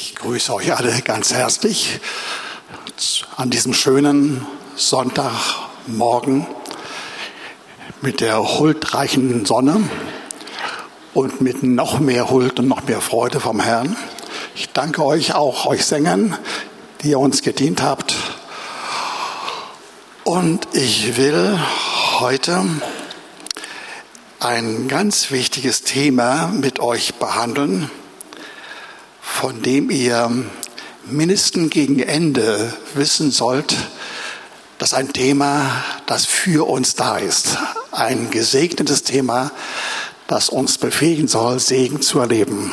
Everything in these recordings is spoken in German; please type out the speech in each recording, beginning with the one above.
Ich grüße euch alle ganz herzlich an diesem schönen Sonntagmorgen mit der huldreichen Sonne und mit noch mehr Huld und noch mehr Freude vom Herrn. Ich danke euch auch, euch Sängern, die ihr uns gedient habt. Und ich will heute ein ganz wichtiges Thema mit euch behandeln von dem ihr mindestens gegen Ende wissen sollt, dass ein Thema, das für uns da ist, ein gesegnetes Thema, das uns befähigen soll, Segen zu erleben.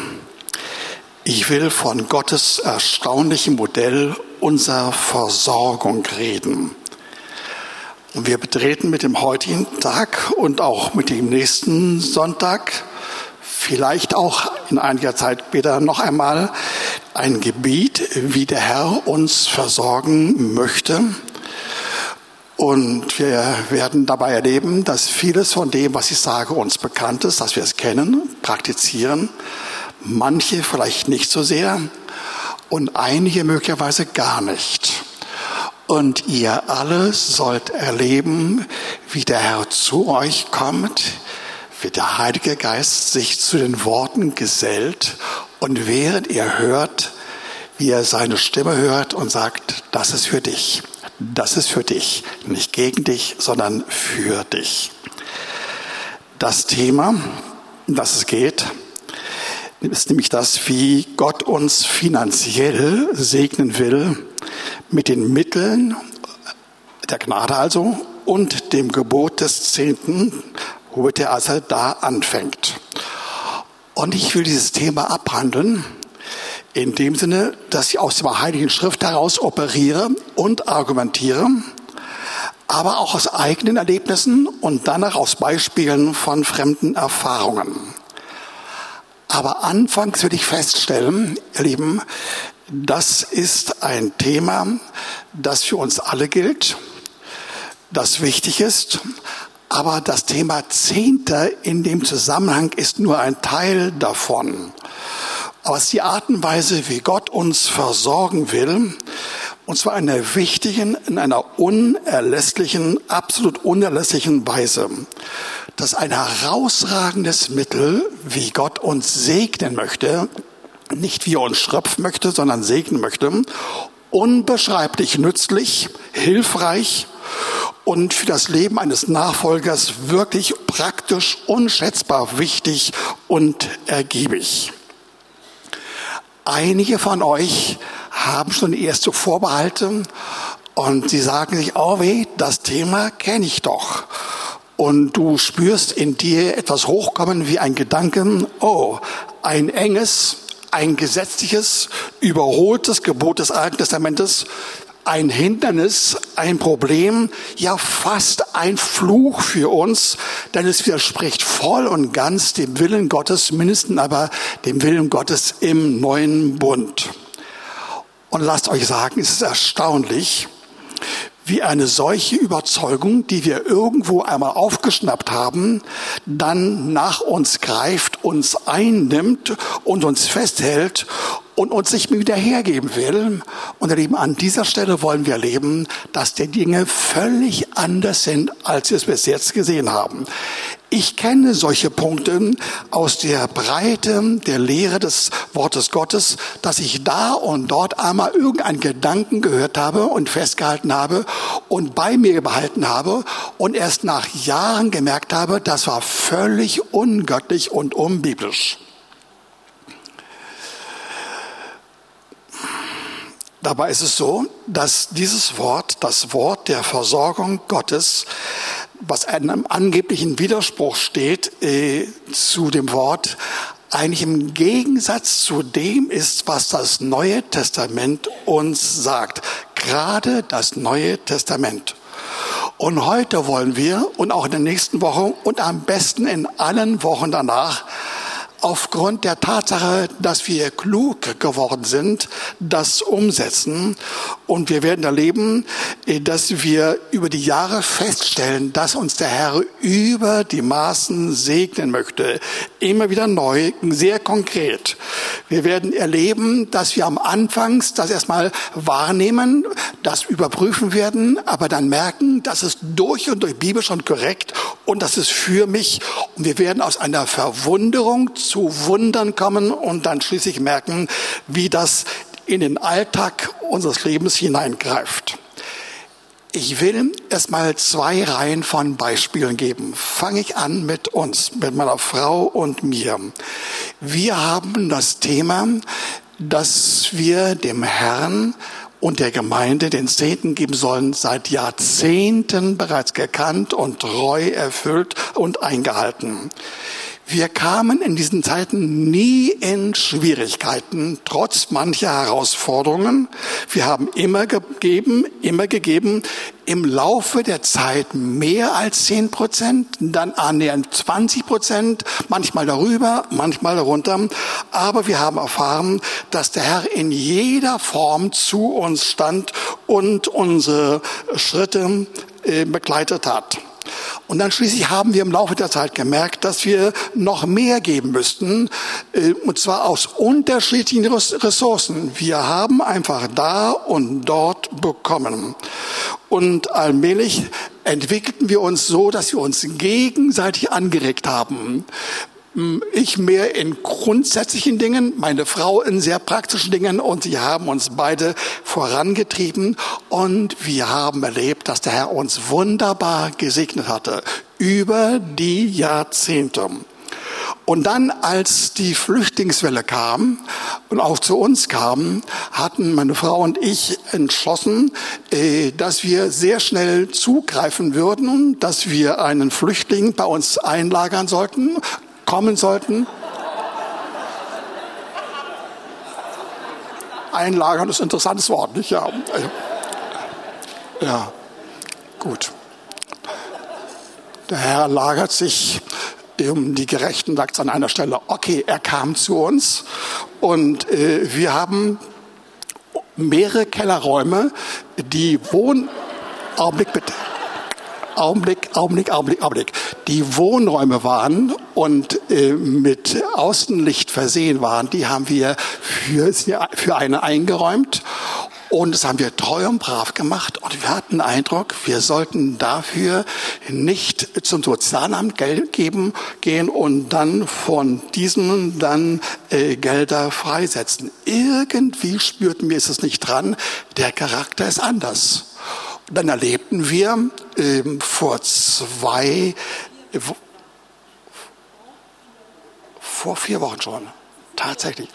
Ich will von Gottes erstaunlichem Modell unserer Versorgung reden. Und wir betreten mit dem heutigen Tag und auch mit dem nächsten Sonntag vielleicht auch in einiger Zeit später noch einmal ein Gebiet, wie der Herr uns versorgen möchte. Und wir werden dabei erleben, dass vieles von dem, was ich sage, uns bekannt ist, dass wir es kennen, praktizieren. Manche vielleicht nicht so sehr und einige möglicherweise gar nicht. Und ihr alle sollt erleben, wie der Herr zu euch kommt, wie der Heilige Geist sich zu den Worten gesellt und während ihr hört, wie er seine Stimme hört und sagt, das ist für dich, das ist für dich, nicht gegen dich, sondern für dich. Das Thema, um das es geht, ist nämlich das, wie Gott uns finanziell segnen will mit den Mitteln der Gnade also und dem Gebot des Zehnten er also da anfängt. Und ich will dieses Thema abhandeln in dem Sinne, dass ich aus der Heiligen Schrift heraus operiere und argumentiere, aber auch aus eigenen Erlebnissen und danach aus Beispielen von fremden Erfahrungen. Aber anfangs will ich feststellen, ihr Lieben, das ist ein Thema, das für uns alle gilt, das wichtig ist, aber das Thema Zehnter in dem Zusammenhang ist nur ein Teil davon. Aber es ist die Art und Weise, wie Gott uns versorgen will, und zwar in einer wichtigen, in einer unerlässlichen, absolut unerlässlichen Weise. Das ist ein herausragendes Mittel, wie Gott uns segnen möchte, nicht wie er uns schröpfen möchte, sondern segnen möchte, unbeschreiblich nützlich, hilfreich und für das Leben eines Nachfolgers wirklich praktisch, unschätzbar wichtig und ergiebig. Einige von euch haben schon erste Vorbehalte und sie sagen sich, oh weh, das Thema kenne ich doch. Und du spürst in dir etwas hochkommen wie ein Gedanken, oh, ein enges, ein gesetzliches, überholtes Gebot des Alten Testamentes ein Hindernis, ein Problem, ja fast ein Fluch für uns, denn es widerspricht voll und ganz dem Willen Gottes, mindestens aber dem Willen Gottes im neuen Bund. Und lasst euch sagen, es ist erstaunlich, wie eine solche Überzeugung, die wir irgendwo einmal aufgeschnappt haben, dann nach uns greift, uns einnimmt und uns festhält und uns nicht wieder hergeben will. Und ihr an dieser Stelle wollen wir erleben, dass die Dinge völlig anders sind, als wir es bis jetzt gesehen haben. Ich kenne solche Punkte aus der Breite der Lehre des Wortes Gottes, dass ich da und dort einmal irgendeinen Gedanken gehört habe und festgehalten habe und bei mir behalten habe und erst nach Jahren gemerkt habe, das war völlig ungöttlich und unbiblisch. Dabei ist es so, dass dieses Wort, das Wort der Versorgung Gottes, was einem angeblichen Widerspruch steht äh, zu dem Wort, eigentlich im Gegensatz zu dem ist, was das Neue Testament uns sagt. Gerade das Neue Testament. Und heute wollen wir und auch in der nächsten Woche und am besten in allen Wochen danach aufgrund der Tatsache, dass wir klug geworden sind, das umsetzen. Und wir werden erleben, äh, dass wir über die Jahre feststellen, dass uns der Herr über die Maßen segnen möchte. Immer wieder neu, sehr konkret. Wir werden erleben, dass wir am Anfangs das erstmal wahrnehmen, das überprüfen werden, aber dann merken, dass es durch und durch Bibel schon korrekt und das ist für mich. Und wir werden aus einer Verwunderung zu Wundern kommen und dann schließlich merken, wie das in den Alltag unseres Lebens hineingreift. Ich will erstmal zwei Reihen von Beispielen geben. Fange ich an mit uns, mit meiner Frau und mir. Wir haben das Thema, dass wir dem Herrn und der Gemeinde den Zehnten geben sollen, seit Jahrzehnten bereits gekannt und treu erfüllt und eingehalten. Wir kamen in diesen Zeiten nie in Schwierigkeiten, trotz mancher Herausforderungen. Wir haben immer gegeben, immer gegeben, im Laufe der Zeit mehr als zehn Prozent, dann annähernd 20 Prozent, manchmal darüber, manchmal darunter. Aber wir haben erfahren, dass der Herr in jeder Form zu uns stand und unsere Schritte äh, begleitet hat. Und dann schließlich haben wir im Laufe der Zeit gemerkt, dass wir noch mehr geben müssten, äh, und zwar aus unterschiedlichen Ressourcen. Wir haben einfach da und dort bekommen. Und allmählich entwickelten wir uns so, dass wir uns gegenseitig angeregt haben. Ich mehr in grundsätzlichen Dingen, meine Frau in sehr praktischen Dingen und sie haben uns beide vorangetrieben und wir haben erlebt, dass der Herr uns wunderbar gesegnet hatte über die Jahrzehnte. Und dann, als die Flüchtlingswelle kam und auch zu uns kam, hatten meine Frau und ich entschlossen, äh, dass wir sehr schnell zugreifen würden, dass wir einen Flüchtling bei uns einlagern sollten, kommen sollten. Einlagern ist ein interessantes Wort, nicht? Ja, ja. gut. Der Herr lagert sich um die Gerechten, sagt es an einer Stelle, okay, er kam zu uns und äh, wir haben mehrere Kellerräume, die Wohn... Augenblick bitte. Augenblick, Augenblick, Augenblick, Augenblick, die Wohnräume waren und äh, mit Außenlicht versehen waren, die haben wir für, für eine eingeräumt. Und das haben wir treu und brav gemacht. Und wir hatten den Eindruck, wir sollten dafür nicht zum Sozialamt Geld geben, gehen und dann von diesem dann äh, Gelder freisetzen. Irgendwie spürten wir es nicht dran. Der Charakter ist anders. Dann erlebten wir ähm, vor zwei, äh, vor vier Wochen schon, tatsächlich,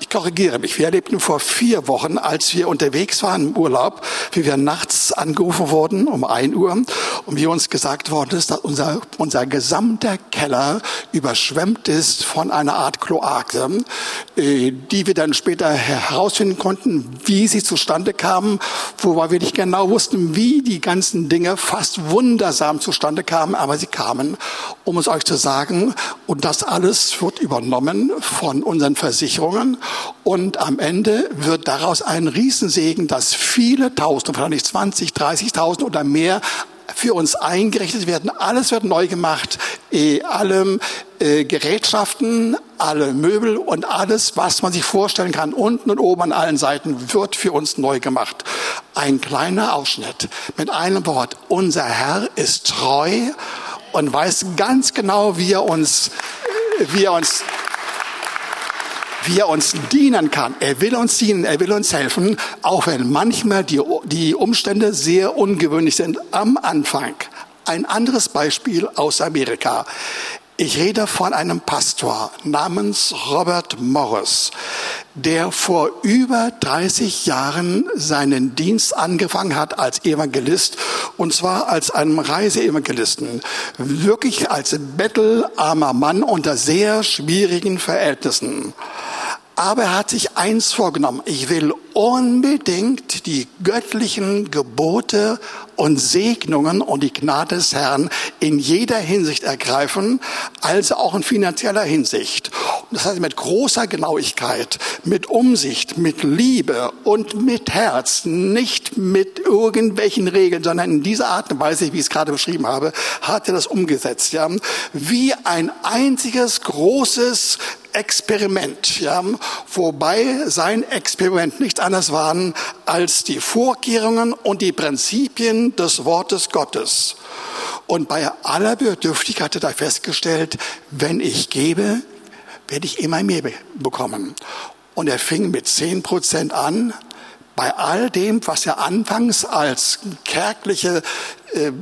ich korrigiere mich. Wir erlebten vor vier Wochen, als wir unterwegs waren im Urlaub, wie wir nachts angerufen wurden um ein Uhr und wie uns gesagt worden ist, dass unser, unser gesamter Keller überschwemmt ist von einer Art Kloake, äh, die wir dann später herausfinden konnten, wie sie zustande kamen, wobei wir nicht genau wussten, wie die ganzen Dinge fast wundersam zustande kamen, aber sie kamen, um es euch zu sagen, und das alles wird übernommen von unseren Versicherungen und am Ende wird daraus ein Riesensegen, dass viele Tausende, nicht 20, 30.000 oder mehr für uns eingerichtet werden. Alles wird neu gemacht. Eh, alle äh, Gerätschaften, alle Möbel und alles, was man sich vorstellen kann, unten und oben an allen Seiten, wird für uns neu gemacht. Ein kleiner Ausschnitt. Mit einem Wort. Unser Herr ist treu und weiß ganz genau, wie er uns, wie er uns wie er uns dienen kann. Er will uns dienen, er will uns helfen, auch wenn manchmal die, die Umstände sehr ungewöhnlich sind am Anfang. Ein anderes Beispiel aus Amerika. Ich rede von einem Pastor namens Robert Morris, der vor über 30 Jahren seinen Dienst angefangen hat als Evangelist und zwar als einem Reiseevangelisten. Wirklich als bettelarmer Mann unter sehr schwierigen Verhältnissen. Aber er hat sich eins vorgenommen. Ich will unbedingt die göttlichen Gebote und Segnungen und die Gnade des Herrn in jeder Hinsicht ergreifen, also auch in finanzieller Hinsicht. Das heißt mit großer Genauigkeit, mit Umsicht, mit Liebe und mit Herz, nicht mit irgendwelchen Regeln, sondern in dieser Art und Weise, wie ich es gerade beschrieben habe, hat er das umgesetzt. Ja, wie ein einziges großes Experiment, ja, wobei sein Experiment nichts anderes waren als die Vorkehrungen und die Prinzipien des Wortes Gottes. Und bei aller Bedürftigkeit hat er festgestellt, wenn ich gebe, werde ich immer mehr bekommen. Und er fing mit zehn Prozent an, bei all dem, was er anfangs als kärgliche äh,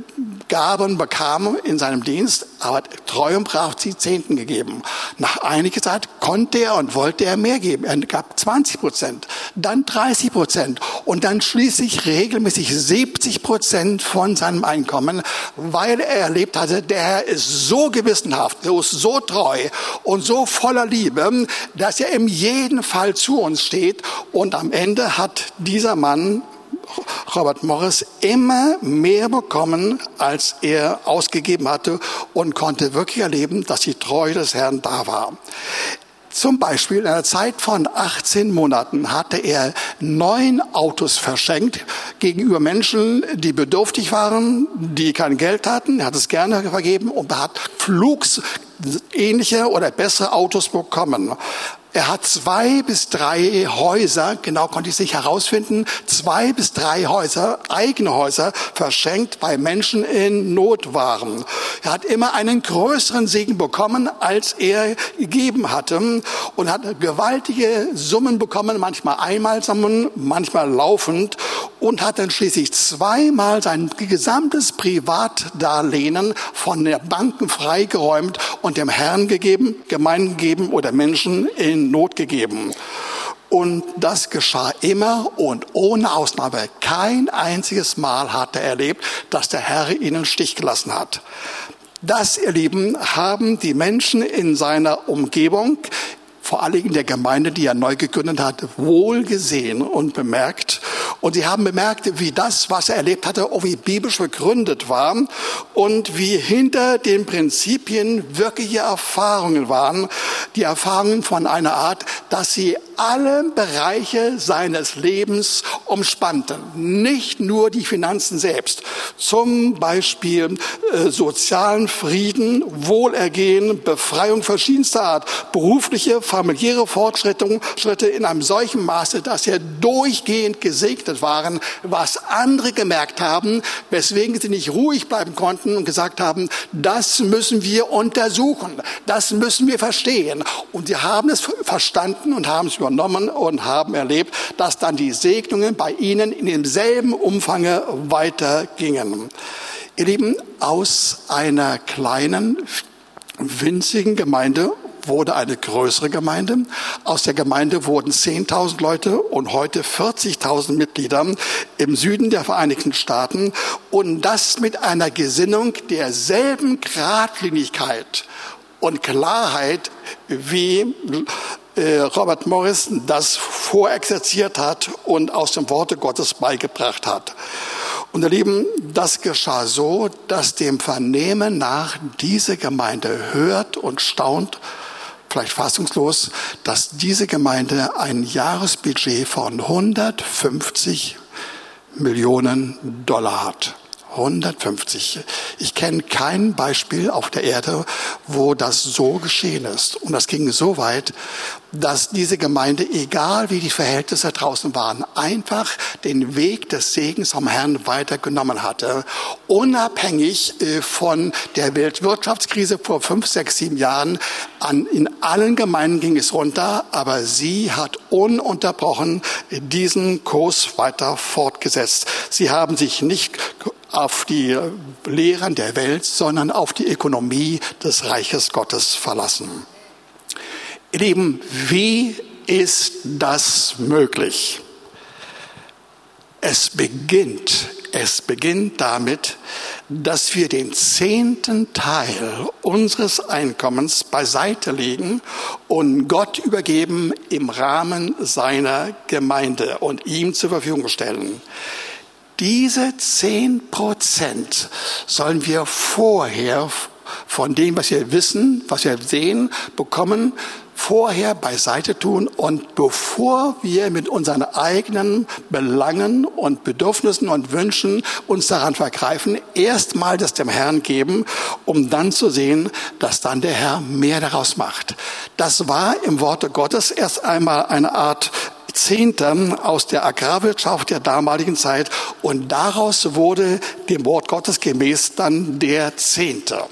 Gaben bekam in seinem Dienst, aber treu und brav die Zehnten gegeben. Nach einiger Zeit konnte er und wollte er mehr geben. Er gab 20 Prozent, dann 30 Prozent und dann schließlich regelmäßig 70 Prozent von seinem Einkommen, weil er erlebt hatte, der Herr ist so gewissenhaft, so treu und so voller Liebe, dass er in jedem Fall zu uns steht und am Ende hat dieser Mann Robert Morris immer mehr bekommen, als er ausgegeben hatte und konnte wirklich erleben, dass die Treue des Herrn da war. Zum Beispiel in einer Zeit von 18 Monaten hatte er neun Autos verschenkt gegenüber Menschen, die bedürftig waren, die kein Geld hatten. Er hat es gerne vergeben und hat flugsähnliche oder bessere Autos bekommen. Er hat zwei bis drei Häuser, genau konnte ich nicht herausfinden, zwei bis drei Häuser, eigene Häuser verschenkt bei Menschen in Not waren. Er hat immer einen größeren Segen bekommen, als er gegeben hatte und hat gewaltige Summen bekommen, manchmal einmal Summen, manchmal laufend und hat dann schließlich zweimal sein gesamtes Privatdarlehen von der Banken freigeräumt und dem Herrn gegeben, Gemeinden gegeben oder Menschen in Not gegeben. Und das geschah immer und ohne Ausnahme. Kein einziges Mal hat er erlebt, dass der Herr ihn im Stich gelassen hat. Das, ihr Lieben, haben die Menschen in seiner Umgebung vor allen Dingen der Gemeinde, die er neu gegründet hat, wohl gesehen und bemerkt. Und sie haben bemerkt, wie das, was er erlebt hatte, auch wie biblisch begründet war und wie hinter den Prinzipien wirkliche Erfahrungen waren. Die Erfahrungen von einer Art, dass sie alle Bereiche seines Lebens umspannten. Nicht nur die Finanzen selbst. Zum Beispiel äh, sozialen Frieden, Wohlergehen, Befreiung verschiedenster Art, berufliche, familiäre Fortschritte Schritte in einem solchen Maße, dass sie durchgehend gesegnet waren, was andere gemerkt haben, weswegen sie nicht ruhig bleiben konnten und gesagt haben, das müssen wir untersuchen, das müssen wir verstehen. Und sie haben es verstanden und haben es übernommen und haben erlebt, dass dann die Segnungen bei ihnen in demselben Umfange weitergingen. Ihr Lieben, aus einer kleinen, winzigen Gemeinde wurde eine größere Gemeinde. Aus der Gemeinde wurden 10.000 Leute und heute 40.000 Mitglieder im Süden der Vereinigten Staaten. Und das mit einer Gesinnung derselben Gradlinigkeit und Klarheit, wie Robert Morris das vorexerziert hat und aus dem Worte Gottes beigebracht hat. Und ihr Lieben, das geschah so, dass dem Vernehmen nach diese Gemeinde hört und staunt, vielleicht fassungslos, dass diese Gemeinde ein Jahresbudget von 150 Millionen Dollar hat. 150. Ich kenne kein Beispiel auf der Erde, wo das so geschehen ist. Und das ging so weit, dass diese Gemeinde, egal wie die Verhältnisse draußen waren, einfach den Weg des Segens vom Herrn weitergenommen hatte, unabhängig äh, von der Weltwirtschaftskrise vor fünf, sechs, sieben Jahren. An, in allen Gemeinden ging es runter, aber sie hat ununterbrochen diesen Kurs weiter fortgesetzt. Sie haben sich nicht auf die Lehren der Welt, sondern auf die Ökonomie des Reiches Gottes verlassen. Ihr Lieben, wie ist das möglich? Es beginnt, es beginnt damit, dass wir den zehnten Teil unseres Einkommens beiseite legen und Gott übergeben im Rahmen seiner Gemeinde und ihm zur Verfügung stellen. Diese zehn Prozent sollen wir vorher von dem, was wir wissen, was wir sehen, bekommen, vorher beiseite tun und bevor wir mit unseren eigenen Belangen und Bedürfnissen und Wünschen uns daran vergreifen, erstmal das dem Herrn geben, um dann zu sehen, dass dann der Herr mehr daraus macht. Das war im Worte Gottes erst einmal eine Art Zehnter aus der Agrarwirtschaft der damaligen Zeit und daraus wurde dem Wort Gottes gemäß dann der Zehnte.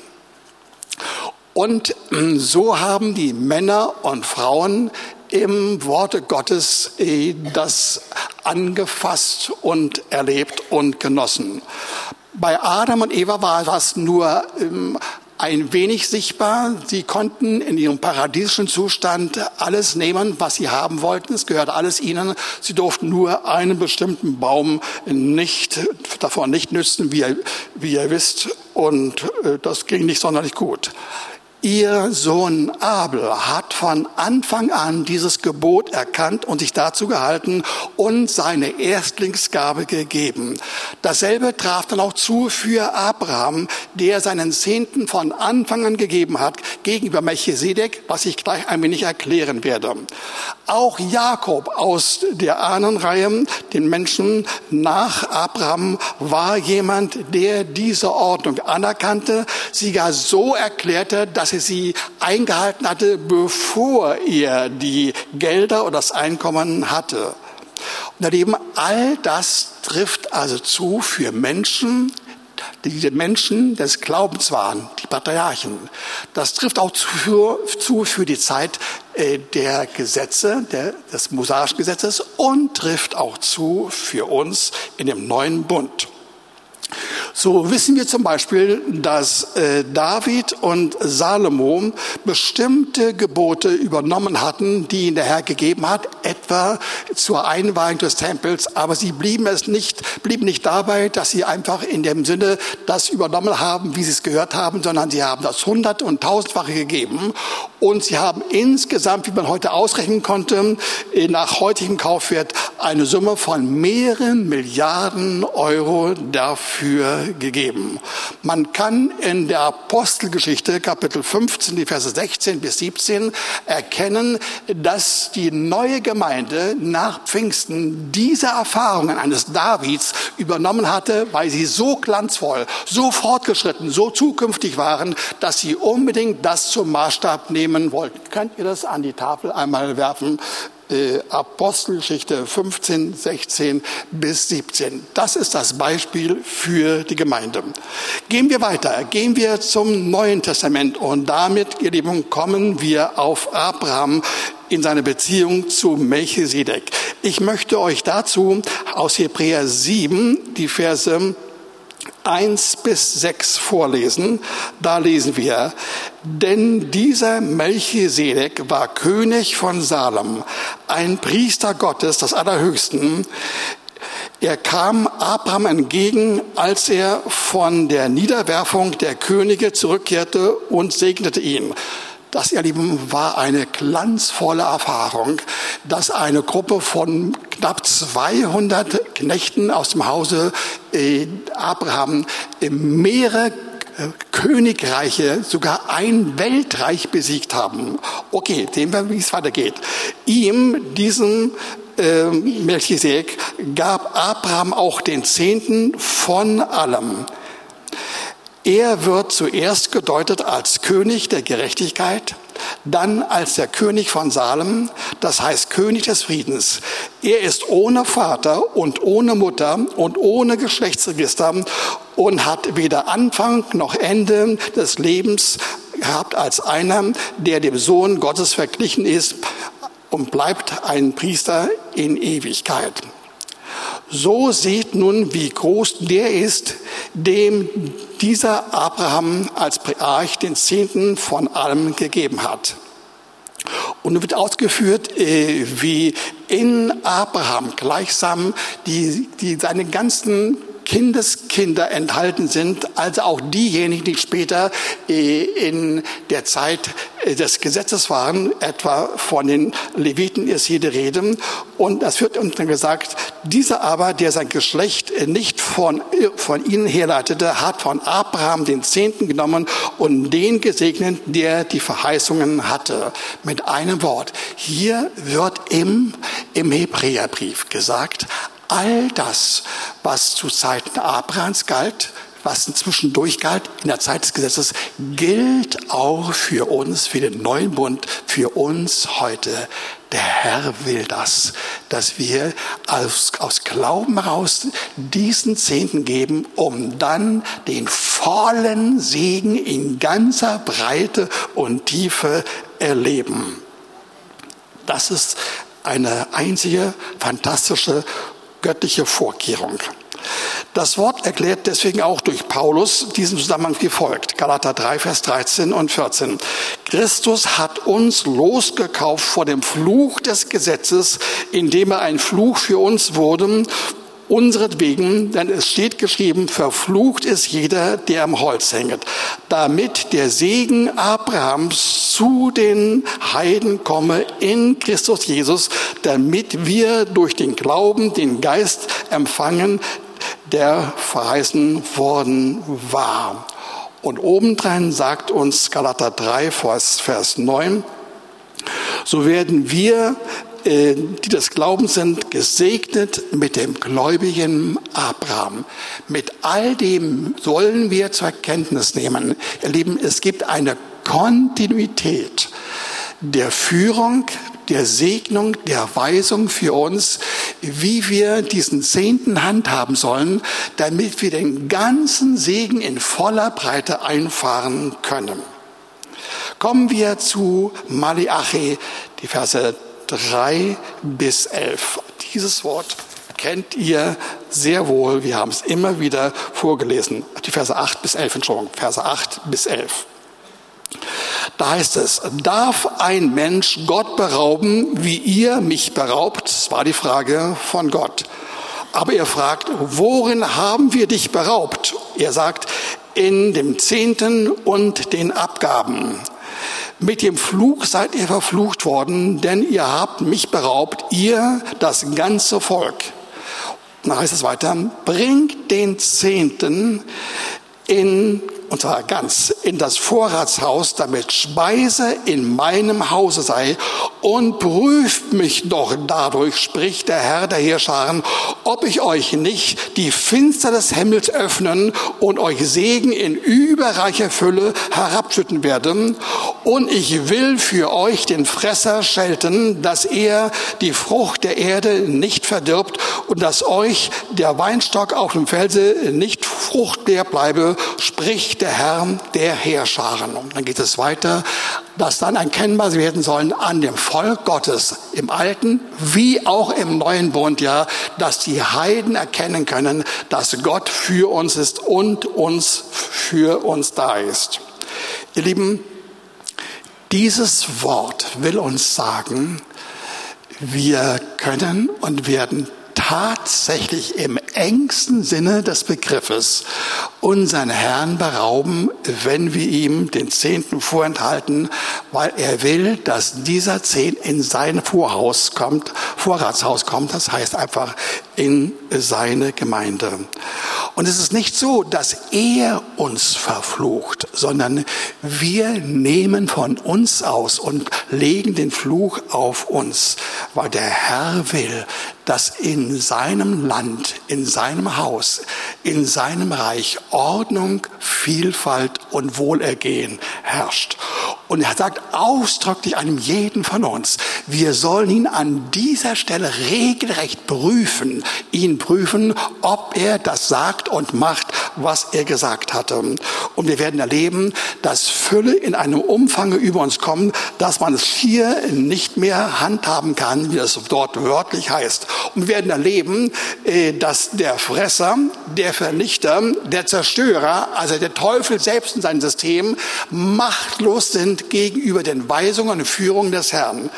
Und ähm, so haben die Männer und Frauen im Worte Gottes äh, das angefasst und erlebt und genossen. Bei Adam und Eva war das nur ähm, ein wenig sichtbar. Sie konnten in ihrem paradiesischen Zustand alles nehmen, was sie haben wollten. Es gehört alles ihnen. Sie durften nur einen bestimmten Baum nicht, davon nicht nützen, wie ihr, wie ihr wisst. Und äh, das ging nicht sonderlich gut. Ihr Sohn Abel hat von Anfang an dieses Gebot erkannt und sich dazu gehalten und seine Erstlingsgabe gegeben. Dasselbe traf dann auch zu für Abraham, der seinen Zehnten von Anfang an gegeben hat gegenüber Melchisedek, was ich gleich ein wenig erklären werde. Auch Jakob aus der Ahnenreihe, den Menschen nach Abraham, war jemand, der diese Ordnung anerkannte, sie gar so erklärte, dass sie eingehalten hatte, bevor er die Gelder oder das Einkommen hatte. Und eben all das trifft also zu für Menschen, die die Menschen des Glaubens waren, die Patriarchen. Das trifft auch zu, für die Zeit äh, der Gesetze, des mosaischen Gesetzes und trifft auch zu für uns in dem neuen Bund. So wissen wir zum Beispiel, dass äh, David und Salomo bestimmte Gebote übernommen hatten, die ihnen der Herr gegeben hat, etwa zur Einweihung des Tempels. Aber sie blieben es nicht, blieben nicht dabei, dass sie einfach in dem Sinne das übernommen haben, wie sie es gehört haben, sondern sie haben das hundert- und tausendfache gegeben. Und sie haben insgesamt, wie man heute ausrechnen konnte, nach heutigem Kaufwert eine Summe von mehreren Milliarden Euro dafür gegeben. Man kann in der Apostelgeschichte Kapitel 15, die Verse 16 bis 17 erkennen, dass die neue Gemeinde nach Pfingsten diese Erfahrungen eines Davids übernommen hatte, weil sie so glanzvoll, so fortgeschritten, so zukünftig waren, dass sie unbedingt das zum Maßstab nehmen wollten. Könnt ihr das an die Tafel einmal werfen? äh, Apostelgeschichte 15, 16 bis 17. Das ist das Beispiel für die Gemeinde. Gehen wir weiter, gehen wir zum Neuen Testament und damit, ihr Lieben, kommen wir auf Abraham in seine Beziehung zu Melchisedek. Ich möchte euch dazu aus Hebräer 7 die Verse 1 bis 6 vorlesen. Da lesen wir, denn dieser Melchisedek war König von Salem, ein Priester Gottes, des Allerhöchsten. Er kam Abraham entgegen, als er von der Niederwerfung der Könige zurückkehrte und segnete ihn. Das, ihr Lieben, war eine glanzvolle Erfahrung, dass eine Gruppe von knapp 200 Knechten aus dem Hause äh, Abraham mehrere äh, Königreiche, sogar ein Weltreich besiegt haben. Okay, sehen wir, wie es weitergeht. Ihm, diesem äh, Melchisedek, gab Abraham auch den Zehnten von allem. Er wird zuerst gedeutet als König der Gerechtigkeit, dann als der König von Salem, das heißt König des Friedens. Er ist ohne Vater und ohne Mutter und ohne Geschlechtsregister und hat weder Anfang noch Ende des Lebens gehabt als einer, der dem Sohn Gottes verglichen ist und bleibt ein Priester in Ewigkeit. So seht nun, wie groß der ist, dem dieser Abraham als Präarch den Zehnten von allem gegeben hat. Und wird ausgeführt, äh, wie in Abraham gleichsam die, die seine ganzen Kindeskinder enthalten sind, also auch diejenigen, die später äh, in der Zeit äh, des Gesetzes waren, etwa von den Leviten ist hier die Rede. Und es wird uns dann gesagt, dieser aber, der sein Geschlecht nicht von, von ihnen herleitete, hat von Abraham den Zehnten genommen und den gesegnet, der die Verheißungen hatte. Mit einem Wort. Hier wird im, im Hebräerbrief gesagt, all das, was zu Zeiten Abrahams galt, was inzwischen durchgalt in der Zeit des Gesetzes, gilt auch für uns, für den neuen Bund, für uns heute. Der Herr will das, dass wir aus, aus Glauben heraus diesen Zehnten geben, um dann den vollen Segen in ganzer Breite und Tiefe erleben. Das ist eine einzige fantastische göttliche Vorkehrung. Das Wort erklärt deswegen auch durch Paulus diesen Zusammenhang wie folgt. Galater 3, Vers 13 und 14. Christus hat uns losgekauft vor dem Fluch des Gesetzes, indem er ein Fluch für uns wurde, unseretwegen, denn es steht geschrieben, verflucht ist jeder, der am Holz hängt, damit der Segen Abrahams zu den Heiden komme in Christus Jesus, damit wir durch den Glauben den Geist empfangen, der verheißen worden war. Und obendrein sagt uns Galater 3, Vers 9, so werden wir die des Glaubens sind, gesegnet mit dem gläubigen Abraham. Mit all dem sollen wir zur Kenntnis nehmen. Ihr Lieben, es gibt eine Kontinuität der Führung, der Segnung, der Weisung für uns, wie wir diesen Zehnten handhaben sollen, damit wir den ganzen Segen in voller Breite einfahren können. Kommen wir zu Malachi, die Verse 3 bis 11. Dieses Wort kennt ihr sehr wohl. Wir haben es immer wieder vorgelesen. Die Verse 8 bis 11, Entschuldigung, Verse 8 bis 11. Da heißt es, darf ein Mensch Gott berauben, wie ihr mich beraubt? Das war die Frage von Gott. Aber er fragt, worin haben wir dich beraubt? Er sagt, in dem Zehnten und den Abgaben. Mit dem Fluch seid ihr verflucht worden, denn ihr habt mich beraubt, ihr, das ganze Volk. dann heißt es weiter, bringt den Zehnten in und zwar ganz, in das Vorratshaus, damit Speise in meinem Hause sei und prüft mich doch dadurch, spricht der Herr der Heerscharen, ob ich euch nicht die Finster des Himmels öffnen und euch Segen in überreicher Fülle herabschütten werde. Und ich will für euch den Fresser schelten, dass er die Frucht der Erde nicht verdirbt und dass euch der Weinstock auf dem Felse nicht fruchtleer bleibe, spricht der Herr der Heerscharen. Und dann geht es weiter, dass dann erkennbar werden sollen an dem Volk Gottes im Alten wie auch im Neuen Bund, ja, dass die Heiden erkennen können, dass Gott für uns ist und uns für uns da ist. Ihr Lieben, dieses Wort will uns sagen, wir können und werden tatsächlich im engsten Sinne des Begriffes unseren Herrn berauben, wenn wir ihm den Zehnten vorenthalten, weil er will, dass dieser Zehnt in sein Vorhaus kommt, Vorratshaus kommt, das heißt einfach in seine Gemeinde. Und es ist nicht so, dass er uns verflucht, sondern wir nehmen von uns aus und legen den Fluch auf uns, weil der Herr will, dass in seinem Land, in seinem Haus, in seinem Reich Ordnung, Vielfalt und Wohlergehen herrscht. Und er sagt ausdrücklich einem jeden von uns, wir sollen ihn an dieser Stelle regelrecht prüfen, ihn prüfen, ob er das sagt und macht, was er gesagt hatte. Und wir werden erleben, dass Fülle in einem Umfang über uns kommt, dass man es hier nicht mehr handhaben kann, wie es dort wörtlich heißt. Und wir werden erleben, äh, dass der Fresser, der Vernichter, der Zerstörer, also der Teufel selbst in seinem System, machtlos sind gegenüber den Weisungen und Führungen des Herrn.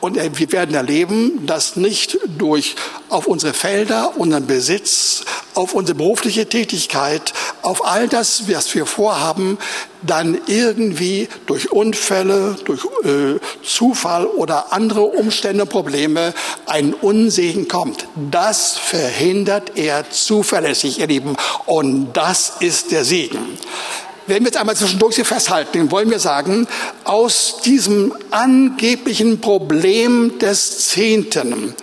Und wir werden erleben, dass nicht durch auf unsere Felder, unseren Besitz, auf unsere berufliche Tätigkeit, auf all das, was wir vorhaben, dann irgendwie durch Unfälle, durch äh, Zufall oder andere Umstände, Probleme ein Unsegen kommt. Das verhindert er zuverlässig, ihr Lieben. Und das ist der Segen. Wenn wir jetzt einmal zwischendurch hier festhalten, wollen wir sagen, aus diesem angeblichen Problem des Zehnten,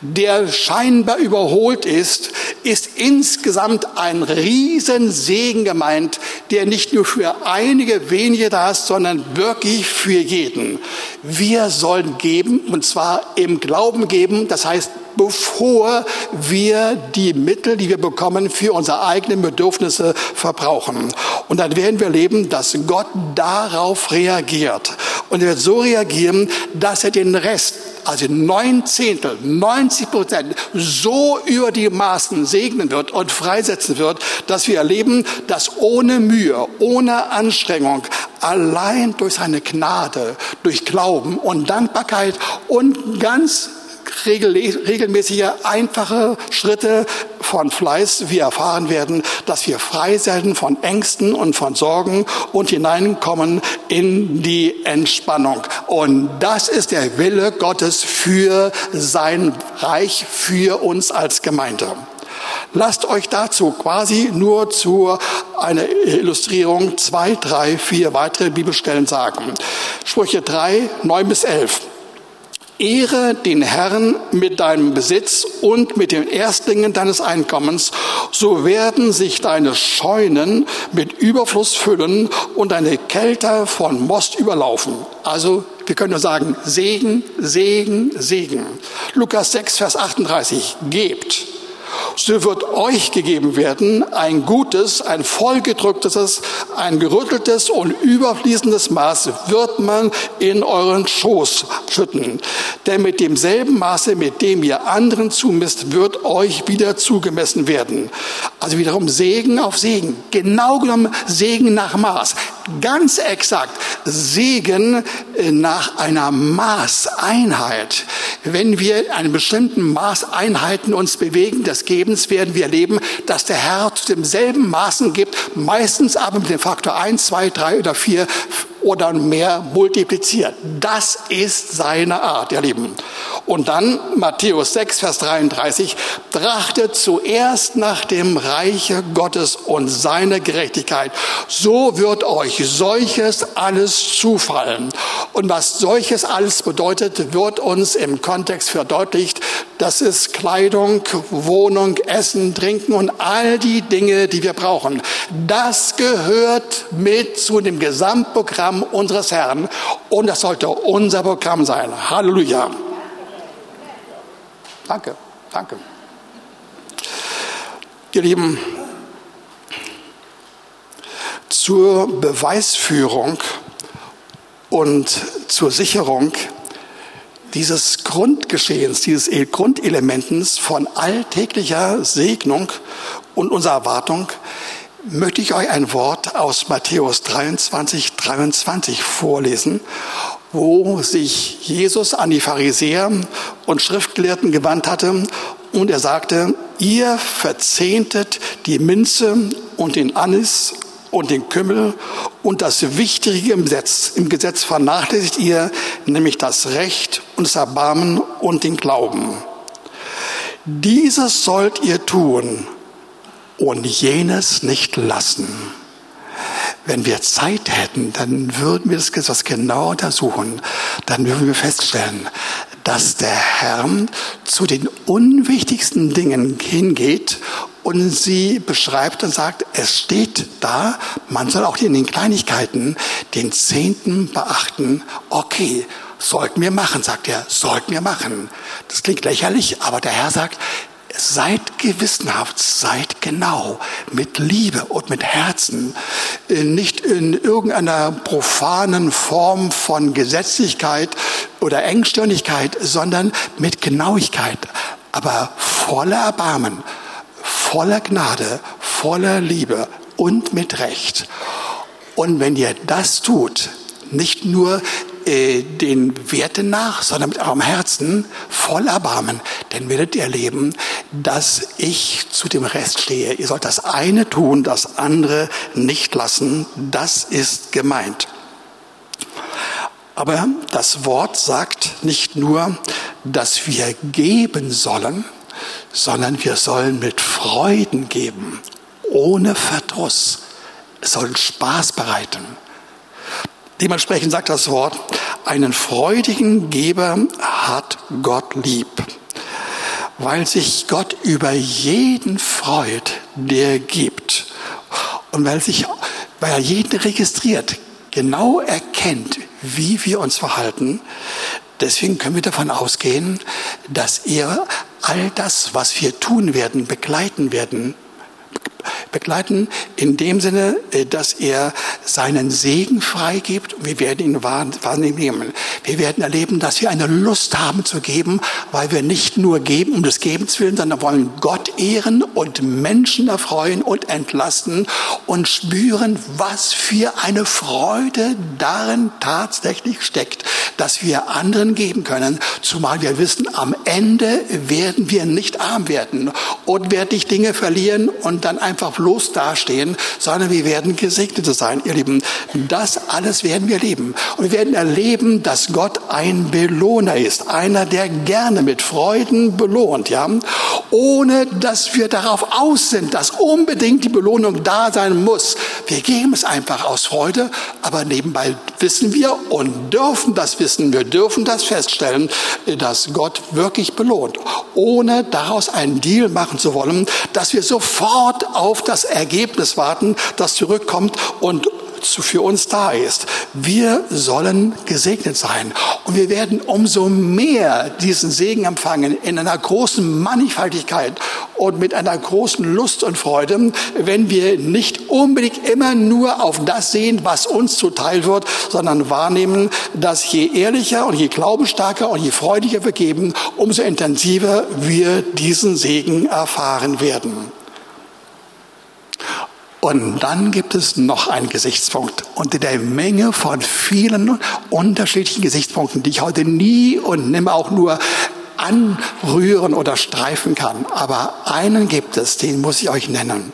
der scheinbar überholt ist, ist insgesamt ein Riesensegen gemeint, der nicht nur für einige wenige da ist, sondern wirklich für jeden. Wir sollen geben, und zwar im Glauben geben, das heißt bevor wir die Mittel, die wir bekommen, für unsere eigenen Bedürfnisse verbrauchen. Und dann werden wir erleben, dass Gott darauf reagiert. Und er wird so reagieren, dass er den Rest, also neun Zehntel, 90 Prozent, so über die Maßen segnen wird und freisetzen wird, dass wir erleben, dass ohne Mühe, ohne Anstrengung, allein durch seine Gnade, durch Glauben und Dankbarkeit und ganz regelmäßige, einfache Schritte von Fleiß wir erfahren werden, dass wir frei sein von Ängsten und von Sorgen und hineinkommen in die Entspannung. Und das ist der Wille Gottes für sein Reich, für uns als Gemeinde. Lasst euch dazu quasi nur zu einer Illustrierung zwei, drei, vier weitere Bibelstellen sagen. Sprüche drei, neun bis elf. Ehre den Herrn mit deinem Besitz und mit den Erstlingen deines Einkommens, so werden sich deine Scheunen mit Überfluss füllen und deine Kelter von Most überlaufen. Also wir können nur sagen, Segen, Segen, Segen. Lukas 6, Vers 38, gebt so wird euch gegeben werden ein gutes, ein vollgedrücktes, ein gerütteltes und überfließendes Maß wird man in euren Schoß schütten. Denn mit demselben Maße, mit dem ihr anderen zumisst, wird euch wieder zugemessen werden. Also wiederum Segen auf Segen. Genau genommen Segen nach Maß. Ganz exakt Segen äh, nach einer Maßeinheit. Wenn wir in einem bestimmten Maßeinheiten uns bewegen, des Gebens, werden wir erleben, dass der Herr zu demselben Maßen gibt, meistens aber mit dem Faktor 1, 2, 3 oder 4 oder mehr multipliziert. Das ist seine Art, ihr Lieben. Und dann Matthäus 6, Vers 33, trachtet zuerst nach dem Reiche Gottes und seiner Gerechtigkeit. So wird euch solches alles zufallen. Und was solches alles bedeutet, wird uns im Kontext verdeutlicht. Das ist Kleidung, Wohnung, Essen, Trinken und all die Dinge, die wir brauchen. Das gehört mit zu dem Gesamtprogramm Programm unseres Herrn und das sollte unser Programm sein. Halleluja. Danke, danke. Ihr Lieben, zur Beweisführung und zur Sicherung dieses Grundgeschehens, dieses Grundelementes von alltäglicher Segnung und unserer Erwartung möchte ich euch ein Wort aus Matthäus 23, 23 vorlesen, wo sich Jesus an die Pharisäer und Schriftgelehrten gewandt hatte und er sagte, ihr verzehntet die Minze und den Anis und den Kümmel und das Wichtige im Gesetz, im Gesetz vernachlässigt ihr, nämlich das Recht und das Erbarmen und den Glauben. Dieses sollt ihr tun, und jenes nicht lassen. Wenn wir Zeit hätten, dann würden wir das genau untersuchen. Dann würden wir feststellen, dass der Herr zu den unwichtigsten Dingen hingeht und sie beschreibt und sagt, es steht da, man soll auch in den Kleinigkeiten den Zehnten beachten. Okay, sollten wir machen, sagt er, sollten wir machen. Das klingt lächerlich, aber der Herr sagt, seid gewissenhaft, seid genau, mit Liebe und mit Herzen, äh, nicht in irgendeiner profanen Form von Gesetzlichkeit oder Engstirnigkeit, sondern mit Genauigkeit, aber voller Erbarmen, voller Gnade, voller Liebe und mit Recht. Und wenn ihr das tut, nicht nur äh, den Werten nach, sondern mit eurem Herzen voll Erbarmen, dann werdet ihr erleben, dass ich zu dem Rest stehe. Ihr sollt das eine tun, das andere nicht lassen. Das ist gemeint. Aber das Wort sagt nicht nur, dass wir geben sollen, sondern wir sollen mit Freuden geben, ohne Verdruss. Es soll Spaß bereiten. Dementsprechend sagt das Wort, einen freudigen Geber hat Gott lieb, weil sich Gott über jeden freut, der gibt. Und weil, sich, weil er jeden registriert, genau erkennt, wie wir uns verhalten. Deswegen können wir davon ausgehen, dass er all das, was wir tun werden, begleiten werden, begleiten, in dem Sinne, äh, dass er seinen Segen freigibt und wir werden ihn wahrnehmen. Wir werden erleben, dass wir eine Lust haben zu geben, weil wir nicht nur geben um des Gebens willen, sondern wollen Gott ehren und Menschen erfreuen und entlasten und spüren, was für eine Freude darin tatsächlich steckt, dass wir anderen geben können, zumal wir wissen, am Ende werden wir nicht arm werden und werden nicht Dinge verlieren und dann einfach bloß dastehen, sondern wir werden Gesegnete sein, ihr Lieben. Das alles werden wir erleben. Und wir werden erleben, dass Gott ein Belohner ist. Einer, der gerne mit Freuden belohnt, ja. Ohne, dass wir darauf aus sind, dass unbedingt die Belohnung da sein muss. Wir geben es einfach aus Freude, aber nebenbei wissen wir und dürfen das wissen, wir dürfen das feststellen, dass Gott wirklich belohnt. Ohne daraus einen Deal machen zu wollen, dass wir sofort auf das Ergebnis warten, das zurückkommt und für uns da ist. Wir sollen gesegnet sein. Und wir werden umso mehr diesen Segen empfangen in einer großen Mannigfaltigkeit und mit einer großen Lust und Freude, wenn wir nicht unbedingt immer nur auf das sehen, was uns zuteil wird, sondern wahrnehmen, dass je ehrlicher und je glaubensstarker und je freudiger wir geben, umso intensiver wir diesen Segen erfahren werden. Und dann gibt es noch einen Gesichtspunkt unter der Menge von vielen unterschiedlichen Gesichtspunkten, die ich heute nie und nimmer auch nur anrühren oder streifen kann. Aber einen gibt es, den muss ich euch nennen.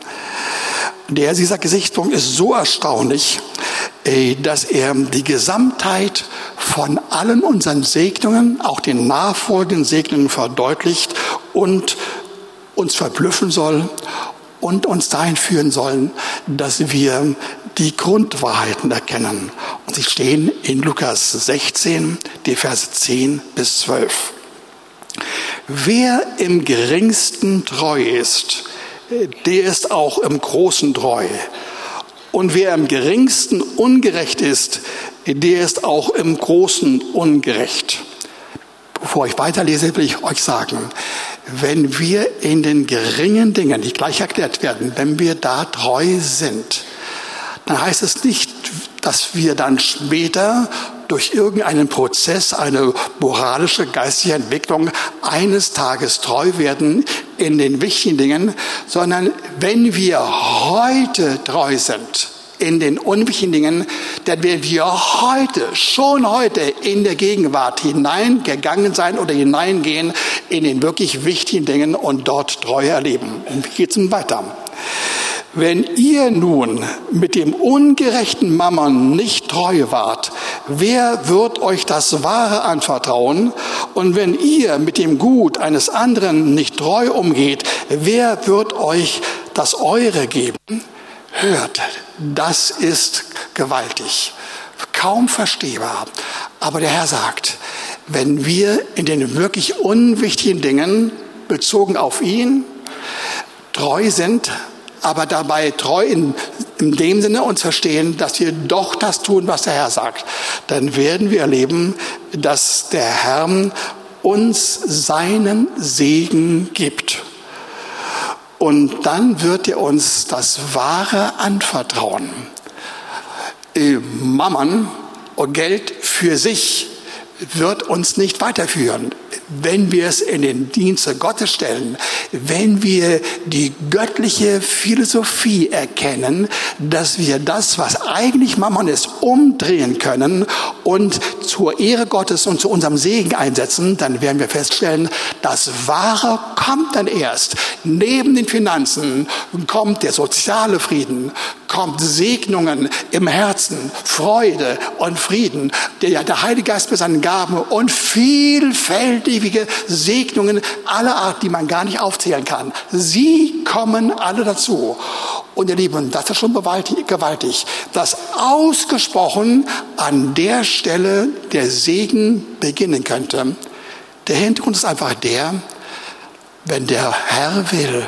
Der, dieser Gesichtspunkt ist so erstaunlich, äh, dass er die Gesamtheit von allen unseren Segnungen, auch den nachfolgenden Segnungen verdeutlicht und uns verblüffen soll und uns dahin führen sollen, dass wir die Grundwahrheiten erkennen. Und sie stehen in Lukas 16, die Verse 10 bis 12. Wer im geringsten treu ist, der ist auch im großen treu. Und wer im geringsten ungerecht ist, der ist auch im großen ungerecht. Bevor ich weiterlese, will ich euch sagen, wenn wir in den geringen Dingen, die gleich erklärt werden, wenn wir da treu sind, dann heißt es nicht, dass wir dann später durch irgendeinen Prozess, eine moralische, geistige Entwicklung eines Tages treu werden in den wichtigen Dingen, sondern wenn wir heute treu sind, in den unwichtigen Dingen, denn wenn wir heute, schon heute in der Gegenwart hineingegangen sein oder hineingehen in den wirklich wichtigen Dingen und dort Treue erleben. Und wie geht's nun weiter? Wenn ihr nun mit dem ungerechten Mammon nicht treu wart, wer wird euch das Wahre anvertrauen? Und wenn ihr mit dem Gut eines anderen nicht treu umgeht, wer wird euch das Eure geben? Hört, das ist gewaltig, kaum verstehbar. Aber der Herr sagt, wenn wir in den wirklich unwichtigen Dingen bezogen auf ihn treu sind, aber dabei treu in, in dem Sinne uns verstehen, dass wir doch das tun, was der Herr sagt, dann werden wir erleben, dass der Herr uns seinen Segen gibt. Und dann wird er uns das Wahre anvertrauen. Mammon und Geld für sich wird uns nicht weiterführen wenn wir es in den Dienste Gottes stellen, wenn wir die göttliche Philosophie erkennen, dass wir das, was eigentlich Mammon ist, umdrehen können und zur Ehre Gottes und zu unserem Segen einsetzen, dann werden wir feststellen, das Wahre kommt dann erst. Neben den Finanzen kommt der soziale Frieden, kommt Segnungen im Herzen, Freude und Frieden, der, der Heilige Geist mit seinen Gaben und vielfältige Segnungen aller Art, die man gar nicht aufzählen kann. Sie kommen alle dazu. Und ihr Lieben, das ist schon gewaltig, dass ausgesprochen an der Stelle der Segen beginnen könnte. Der Hintergrund ist einfach der, wenn der Herr will,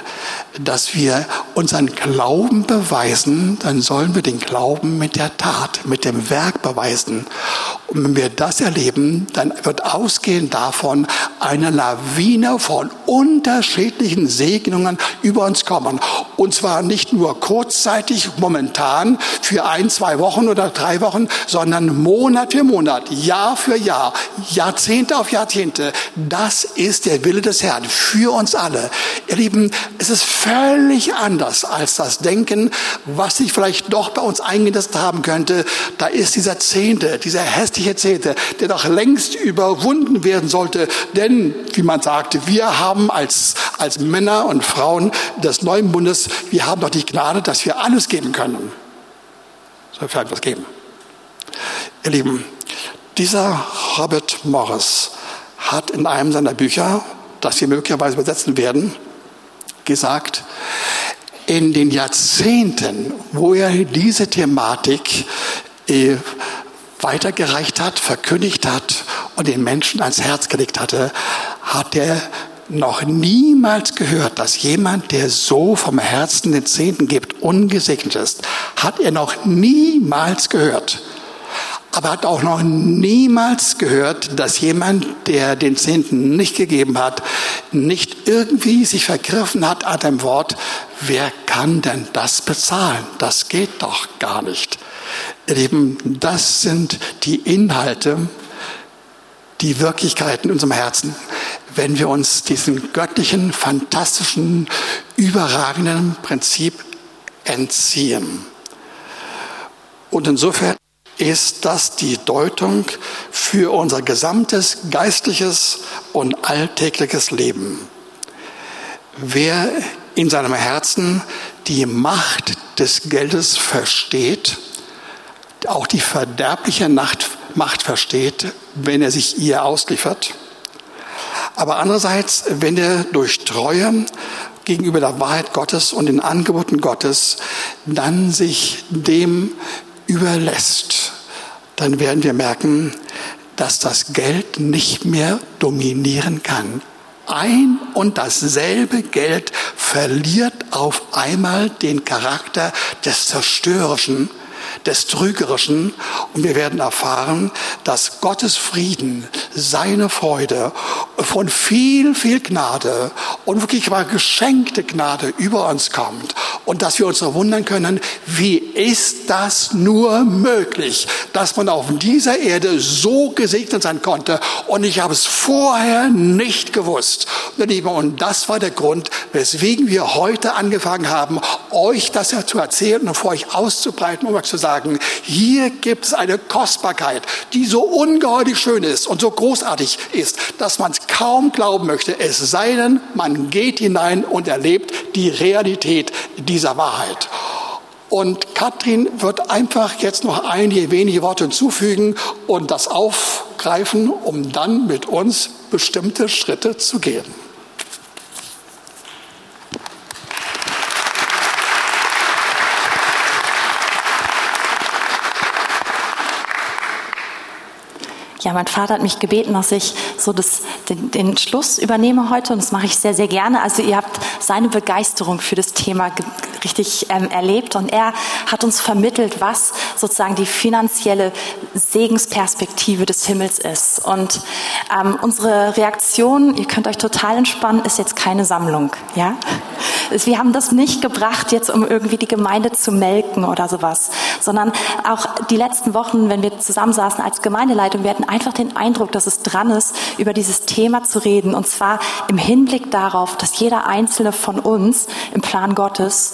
dass wir unseren Glauben beweisen, dann sollen wir den Glauben mit der Tat, mit dem Werk beweisen. Und wenn wir das erleben, dann wird ausgehend davon eine Lawine von unterschiedlichen Segnungen über uns kommen. Und zwar nicht nur kurzzeitig, momentan, für ein, zwei Wochen oder drei Wochen, sondern Monat für Monat, Jahr für Jahr, Jahrzehnte auf Jahrzehnte. Das ist der Wille des Herrn für uns alle. Ihr Lieben, es ist völlig anders als das Denken, was sich vielleicht doch bei uns eingesetzt haben könnte. Da ist dieser Zehnte, dieser hässliche Zehnte, der doch längst überwunden werden sollte. Denn, wie man sagte, wir haben als, als Männer und Frauen des neuen Bundes, wir haben doch die Gnade, dass wir alles geben können. Sofern wir es geben. Ihr Lieben, dieser Robert Morris hat in einem seiner Bücher, das wir möglicherweise übersetzen werden, gesagt, in den Jahrzehnten, wo er diese Thematik äh, weitergereicht hat, verkündigt hat und den Menschen ans Herz gelegt hatte, hat er noch niemals gehört, dass jemand, der so vom Herzen den Zehnten gibt, ungesegnet ist. Hat er noch niemals gehört aber hat auch noch niemals gehört, dass jemand, der den Zehnten nicht gegeben hat, nicht irgendwie sich vergriffen hat an dem Wort, wer kann denn das bezahlen? Das geht doch gar nicht. Eben, das sind die Inhalte, die Wirklichkeiten in unserem Herzen, wenn wir uns diesem göttlichen, fantastischen, überragenden Prinzip entziehen. Und insofern ist das die Deutung für unser gesamtes geistliches und alltägliches Leben. Wer in seinem Herzen die Macht des Geldes versteht, auch die verderbliche Macht versteht, wenn er sich ihr ausliefert, aber andererseits, wenn er durch Treue gegenüber der Wahrheit Gottes und den Angeboten Gottes dann sich dem überlässt, dann werden wir merken, dass das Geld nicht mehr dominieren kann. Ein und dasselbe Geld verliert auf einmal den Charakter des Zerstörerischen des Trügerischen. Und wir werden erfahren, dass Gottes Frieden, seine Freude von viel, viel Gnade und wirklich mal geschenkte Gnade über uns kommt. Und dass wir uns wundern können, wie ist das nur möglich, dass man auf dieser Erde so gesegnet sein konnte. Und ich habe es vorher nicht gewusst. Und das war der Grund, weswegen wir heute angefangen haben, euch das ja zu erzählen und vor euch auszubreiten, um euch zu sagen, hier gibt es eine Kostbarkeit, die so ungeheuerlich schön ist und so großartig ist, dass man es kaum glauben möchte, es sei denn, man geht hinein und erlebt die Realität dieser Wahrheit. Und Katrin wird einfach jetzt noch einige wenige Worte hinzufügen und das aufgreifen, um dann mit uns bestimmte Schritte zu gehen. Ja, mein Vater hat mich gebeten, dass ich so das, den, den Schluss übernehme heute und das mache ich sehr, sehr gerne. Also ihr habt seine Begeisterung für das Thema richtig ähm, erlebt und er hat uns vermittelt, was sozusagen die finanzielle Segensperspektive des Himmels ist. Und ähm, unsere Reaktion, ihr könnt euch total entspannen, ist jetzt keine Sammlung, ja, Wir haben das nicht gebracht, jetzt um irgendwie die Gemeinde zu melken oder sowas, sondern auch die letzten Wochen, wenn wir zusammensaßen als Gemeindeleitung, wir hatten einfach den Eindruck, dass es dran ist, über dieses Thema zu reden. Und zwar im Hinblick darauf, dass jeder einzelne von uns im Plan Gottes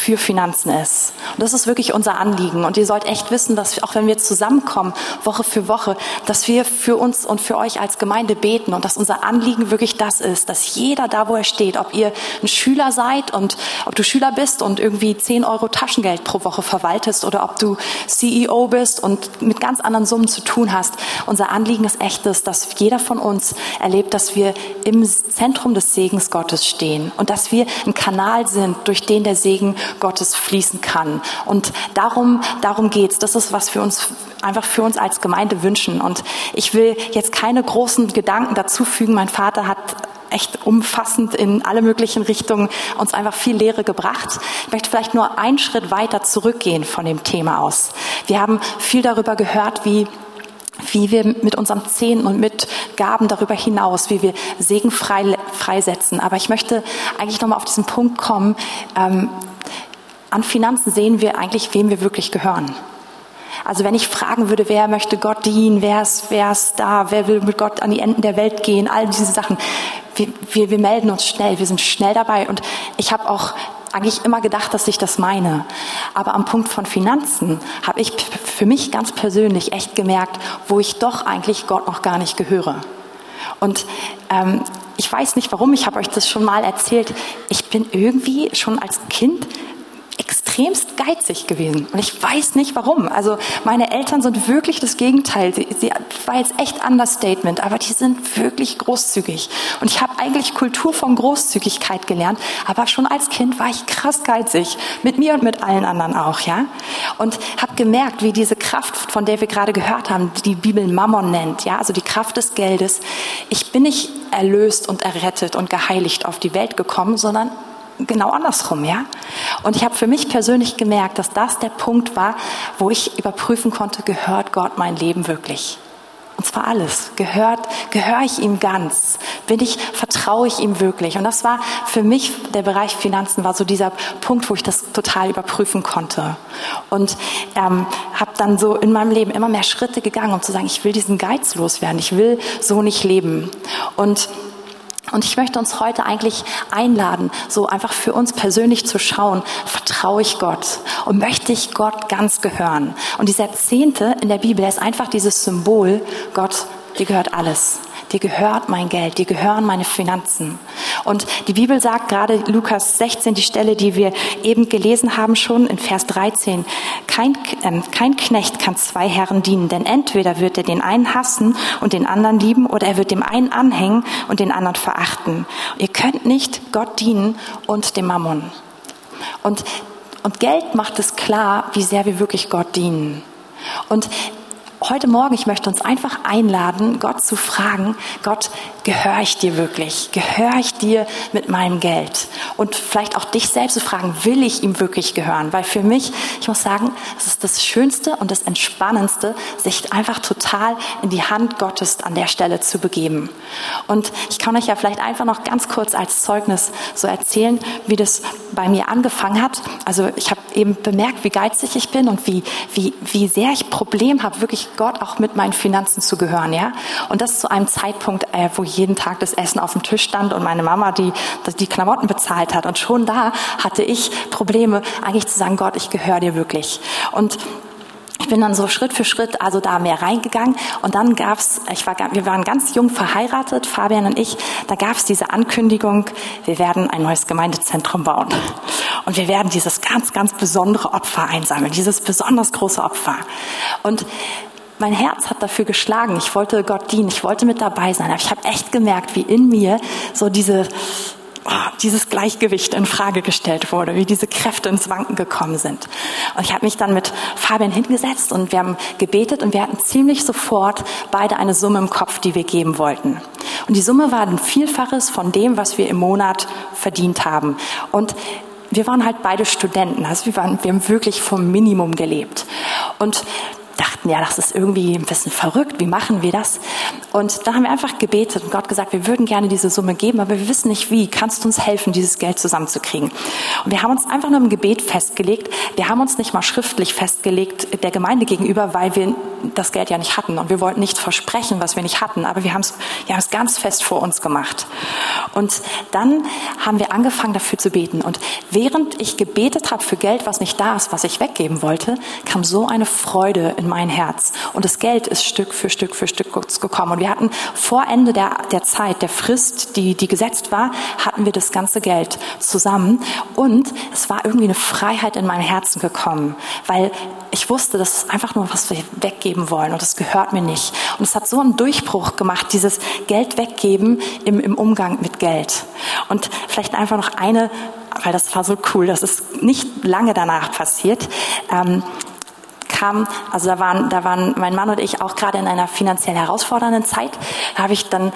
für Finanzen ist. Und das ist wirklich unser Anliegen. Und ihr sollt echt wissen, dass auch wenn wir zusammenkommen, Woche für Woche, dass wir für uns und für euch als Gemeinde beten und dass unser Anliegen wirklich das ist, dass jeder da, wo er steht, ob ihr ein Schüler seid und ob du Schüler bist und irgendwie 10 Euro Taschengeld pro Woche verwaltest oder ob du CEO bist und mit ganz anderen Summen zu tun hast. Unser Anliegen ist echtes, dass jeder von uns erlebt, dass wir im Zentrum des Segens Gottes stehen und dass wir ein Kanal sind, durch den der Segen Gottes fließen kann. Und darum, darum geht's. Das ist, was wir uns einfach für uns als Gemeinde wünschen. Und ich will jetzt keine großen Gedanken dazu fügen. Mein Vater hat echt umfassend in alle möglichen Richtungen uns einfach viel Lehre gebracht. Ich möchte vielleicht nur einen Schritt weiter zurückgehen von dem Thema aus. Wir haben viel darüber gehört, wie wie wir mit unserem Zehnten und mit Gaben darüber hinaus, wie wir Segen frei, freisetzen. Aber ich möchte eigentlich nochmal auf diesen Punkt kommen. Ähm, an Finanzen sehen wir eigentlich, wem wir wirklich gehören. Also wenn ich fragen würde, wer möchte Gott dienen, wer ist, wer ist da, wer will mit Gott an die Enden der Welt gehen, all diese Sachen, wir, wir, wir melden uns schnell, wir sind schnell dabei. Und ich habe auch eigentlich immer gedacht, dass ich das meine. Aber am Punkt von Finanzen habe ich für mich ganz persönlich echt gemerkt, wo ich doch eigentlich Gott noch gar nicht gehöre. Und ähm, ich weiß nicht warum, ich habe euch das schon mal erzählt. Ich bin irgendwie schon als Kind extremst geizig gewesen. Und ich weiß nicht warum. Also meine Eltern sind wirklich das Gegenteil. Sie, sie war jetzt echt Understatement, aber die sind wirklich großzügig. Und ich habe eigentlich Kultur von Großzügigkeit gelernt, aber schon als Kind war ich krass geizig. Mit mir und mit allen anderen auch, ja. Und habe gemerkt, wie diese Kraft, von der wir gerade gehört haben, die die Bibel Mammon nennt, ja, also die Kraft des Geldes. Ich bin nicht erlöst und errettet und geheiligt auf die Welt gekommen, sondern genau andersrum, ja. Und ich habe für mich persönlich gemerkt, dass das der Punkt war, wo ich überprüfen konnte, gehört Gott mein Leben wirklich? Und zwar alles. Gehört, gehöre ich ihm ganz? Bin ich, vertraue ich ihm wirklich? Und das war für mich, der Bereich Finanzen war so dieser Punkt, wo ich das total überprüfen konnte. Und ähm, habe dann so in meinem Leben immer mehr Schritte gegangen, um zu sagen, ich will diesen Geiz loswerden. Ich will so nicht leben. Und und ich möchte uns heute eigentlich einladen, so einfach für uns persönlich zu schauen, vertraue ich Gott und möchte ich Gott ganz gehören. Und dieser Zehnte in der Bibel ist einfach dieses Symbol, Gott, dir gehört alles dir gehört mein Geld, dir gehören meine Finanzen. Und die Bibel sagt gerade Lukas 16, die Stelle, die wir eben gelesen haben schon in Vers 13, kein, äh, kein Knecht kann zwei Herren dienen, denn entweder wird er den einen hassen und den anderen lieben oder er wird dem einen anhängen und den anderen verachten. Ihr könnt nicht Gott dienen und dem Mammon. Und, und Geld macht es klar, wie sehr wir wirklich Gott dienen. Und heute Morgen, ich möchte uns einfach einladen, Gott zu fragen, Gott, gehöre ich dir wirklich? Gehöre ich dir mit meinem Geld? Und vielleicht auch dich selbst zu fragen, will ich ihm wirklich gehören? Weil für mich, ich muss sagen, es ist das Schönste und das Entspannendste, sich einfach total in die Hand Gottes an der Stelle zu begeben. Und ich kann euch ja vielleicht einfach noch ganz kurz als Zeugnis so erzählen, wie das bei mir angefangen hat. Also ich habe eben bemerkt, wie geizig ich bin und wie, wie, wie sehr ich Problem habe, wirklich Gott auch mit meinen Finanzen zu gehören, ja. Und das zu einem Zeitpunkt, äh, wo jeden Tag das Essen auf dem Tisch stand und meine Mama die, die Klamotten bezahlt hat. Und schon da hatte ich Probleme, eigentlich zu sagen, Gott, ich gehöre dir wirklich. Und ich bin dann so Schritt für Schritt also da mehr reingegangen und dann gab's, ich war, wir waren ganz jung verheiratet, Fabian und ich, da gab's diese Ankündigung, wir werden ein neues Gemeindezentrum bauen und wir werden dieses ganz, ganz besondere Opfer einsammeln, dieses besonders große Opfer. Und mein Herz hat dafür geschlagen. Ich wollte Gott dienen, ich wollte mit dabei sein. Aber ich habe echt gemerkt, wie in mir so diese, oh, dieses Gleichgewicht in Frage gestellt wurde, wie diese Kräfte ins Wanken gekommen sind. Und ich habe mich dann mit Fabian hingesetzt und wir haben gebetet und wir hatten ziemlich sofort beide eine Summe im Kopf, die wir geben wollten. Und die Summe war ein Vielfaches von dem, was wir im Monat verdient haben. Und wir waren halt beide Studenten, also wir, waren, wir haben wirklich vom Minimum gelebt. Und dachten, ja, das ist irgendwie ein bisschen verrückt, wie machen wir das? Und da haben wir einfach gebetet und Gott gesagt, wir würden gerne diese Summe geben, aber wir wissen nicht wie. Kannst du uns helfen, dieses Geld zusammenzukriegen? Und wir haben uns einfach nur im Gebet festgelegt. Wir haben uns nicht mal schriftlich festgelegt der Gemeinde gegenüber, weil wir das Geld ja nicht hatten und wir wollten nicht versprechen, was wir nicht hatten, aber wir haben es, wir haben es ganz fest vor uns gemacht. Und dann haben wir angefangen dafür zu beten und während ich gebetet habe für Geld, was nicht da ist, was ich weggeben wollte, kam so eine Freude in mein Herz und das Geld ist Stück für Stück für Stück gekommen und wir hatten vor Ende der, der Zeit, der Frist, die, die gesetzt war, hatten wir das ganze Geld zusammen und es war irgendwie eine Freiheit in meinem Herzen gekommen, weil ich wusste, das ist einfach nur, was wir weggeben wollen und es gehört mir nicht. Und es hat so einen Durchbruch gemacht, dieses Geld weggeben im, im Umgang mit Geld. Und vielleicht einfach noch eine, weil das war so cool, das ist nicht lange danach passiert. Ähm, kam, also da waren, da waren mein Mann und ich auch gerade in einer finanziell herausfordernden Zeit. Habe ich dann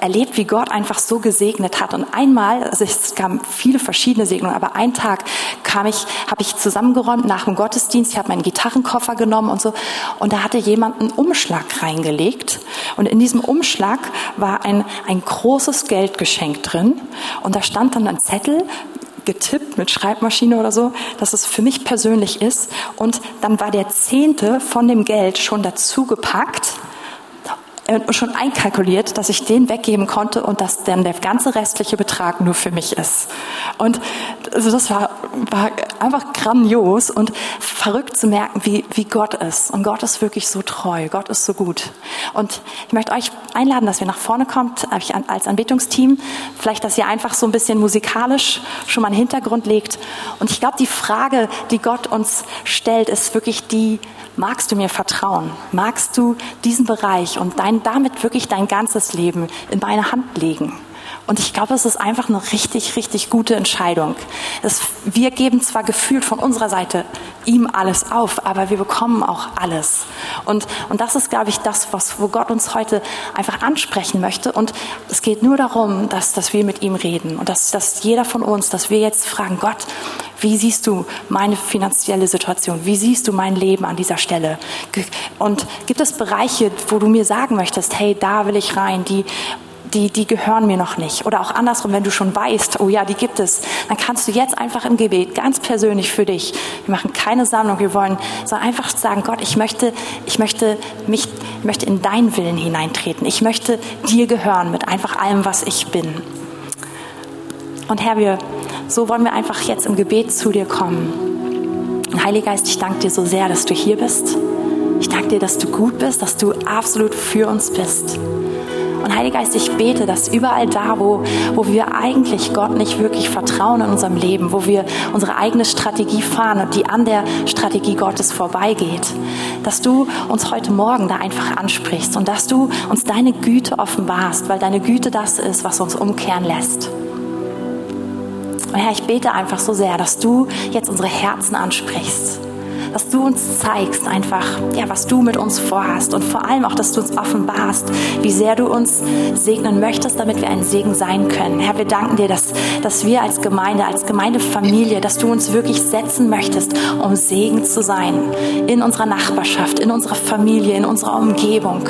erlebt, wie Gott einfach so gesegnet hat. Und einmal, also es gab viele verschiedene Segnungen, aber einen Tag kam ich, habe ich zusammengeräumt nach dem Gottesdienst, ich habe meinen Gitarrenkoffer genommen und so, und da hatte jemand einen Umschlag reingelegt. Und in diesem Umschlag war ein, ein großes Geldgeschenk drin. Und da stand dann ein Zettel, getippt mit Schreibmaschine oder so, dass es für mich persönlich ist. Und dann war der Zehnte von dem Geld schon dazu gepackt schon einkalkuliert, dass ich den weggeben konnte und dass dann der ganze restliche Betrag nur für mich ist. Und also das war, war einfach grandios und verrückt zu merken, wie, wie Gott ist. Und Gott ist wirklich so treu, Gott ist so gut. Und ich möchte euch einladen, dass ihr nach vorne kommt, als Anbetungsteam. Vielleicht, dass ihr einfach so ein bisschen musikalisch schon mal einen Hintergrund legt. Und ich glaube, die Frage, die Gott uns stellt, ist wirklich die, magst du mir vertrauen? Magst du diesen Bereich und dein, damit wirklich dein ganzes Leben in meine Hand legen? Und ich glaube, es ist einfach eine richtig, richtig gute Entscheidung. Es, wir geben zwar gefühlt von unserer Seite ihm alles auf, aber wir bekommen auch alles. Und, und das ist, glaube ich, das, was, wo Gott uns heute einfach ansprechen möchte. Und es geht nur darum, dass, dass wir mit ihm reden und dass, dass jeder von uns, dass wir jetzt fragen, Gott, wie siehst du meine finanzielle Situation? Wie siehst du mein Leben an dieser Stelle? Und gibt es Bereiche, wo du mir sagen möchtest, hey, da will ich rein, die die, die gehören mir noch nicht. Oder auch andersrum, wenn du schon weißt, oh ja, die gibt es, dann kannst du jetzt einfach im Gebet, ganz persönlich für dich, wir machen keine Sammlung, wir wollen, sondern einfach sagen, Gott, ich möchte, ich möchte mich, ich möchte in deinen Willen hineintreten. Ich möchte dir gehören mit einfach allem, was ich bin. Und Herr, wir, so wollen wir einfach jetzt im Gebet zu dir kommen. Heiliger Geist, ich danke dir so sehr, dass du hier bist. Ich danke dir, dass du gut bist, dass du absolut für uns bist. Und Heiliger Geist, ich bete, dass überall da, wo, wo wir eigentlich Gott nicht wirklich vertrauen in unserem Leben, wo wir unsere eigene Strategie fahren und die an der Strategie Gottes vorbeigeht, dass du uns heute Morgen da einfach ansprichst und dass du uns deine Güte offenbarst, weil deine Güte das ist, was uns umkehren lässt. Und Herr, ich bete einfach so sehr, dass du jetzt unsere Herzen ansprichst. Dass du uns zeigst einfach, ja, was du mit uns vorhast. Und vor allem auch, dass du uns offenbarst, wie sehr du uns segnen möchtest, damit wir ein Segen sein können. Herr, wir danken dir, dass, dass wir als Gemeinde, als Gemeindefamilie, dass du uns wirklich setzen möchtest, um Segen zu sein in unserer Nachbarschaft, in unserer Familie, in unserer Umgebung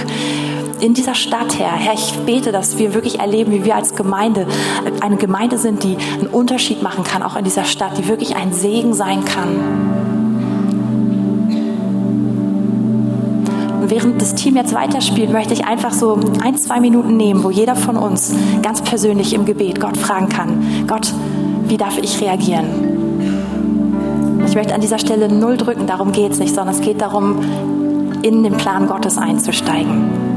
in dieser Stadt, Herr. Herr, ich bete, dass wir wirklich erleben, wie wir als Gemeinde eine Gemeinde sind, die einen Unterschied machen kann, auch in dieser Stadt, die wirklich ein Segen sein kann. während das Team jetzt weiterspielt, möchte ich einfach so ein, zwei Minuten nehmen, wo jeder von uns ganz persönlich im Gebet Gott fragen kann, Gott, wie darf ich reagieren? Ich möchte an dieser Stelle null drücken, darum geht es nicht, sondern es geht darum, in den Plan Gottes einzusteigen.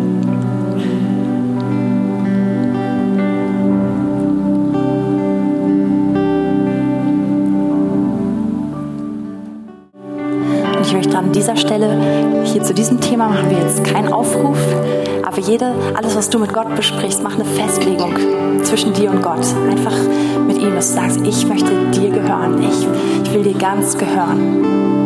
An dieser Stelle, hier zu diesem Thema machen wir jetzt keinen Aufruf, aber jede, alles, was du mit Gott besprichst, mach eine Festlegung zwischen dir und Gott. Einfach mit ihm, dass du sagst, ich möchte dir gehören, ich, ich will dir ganz gehören.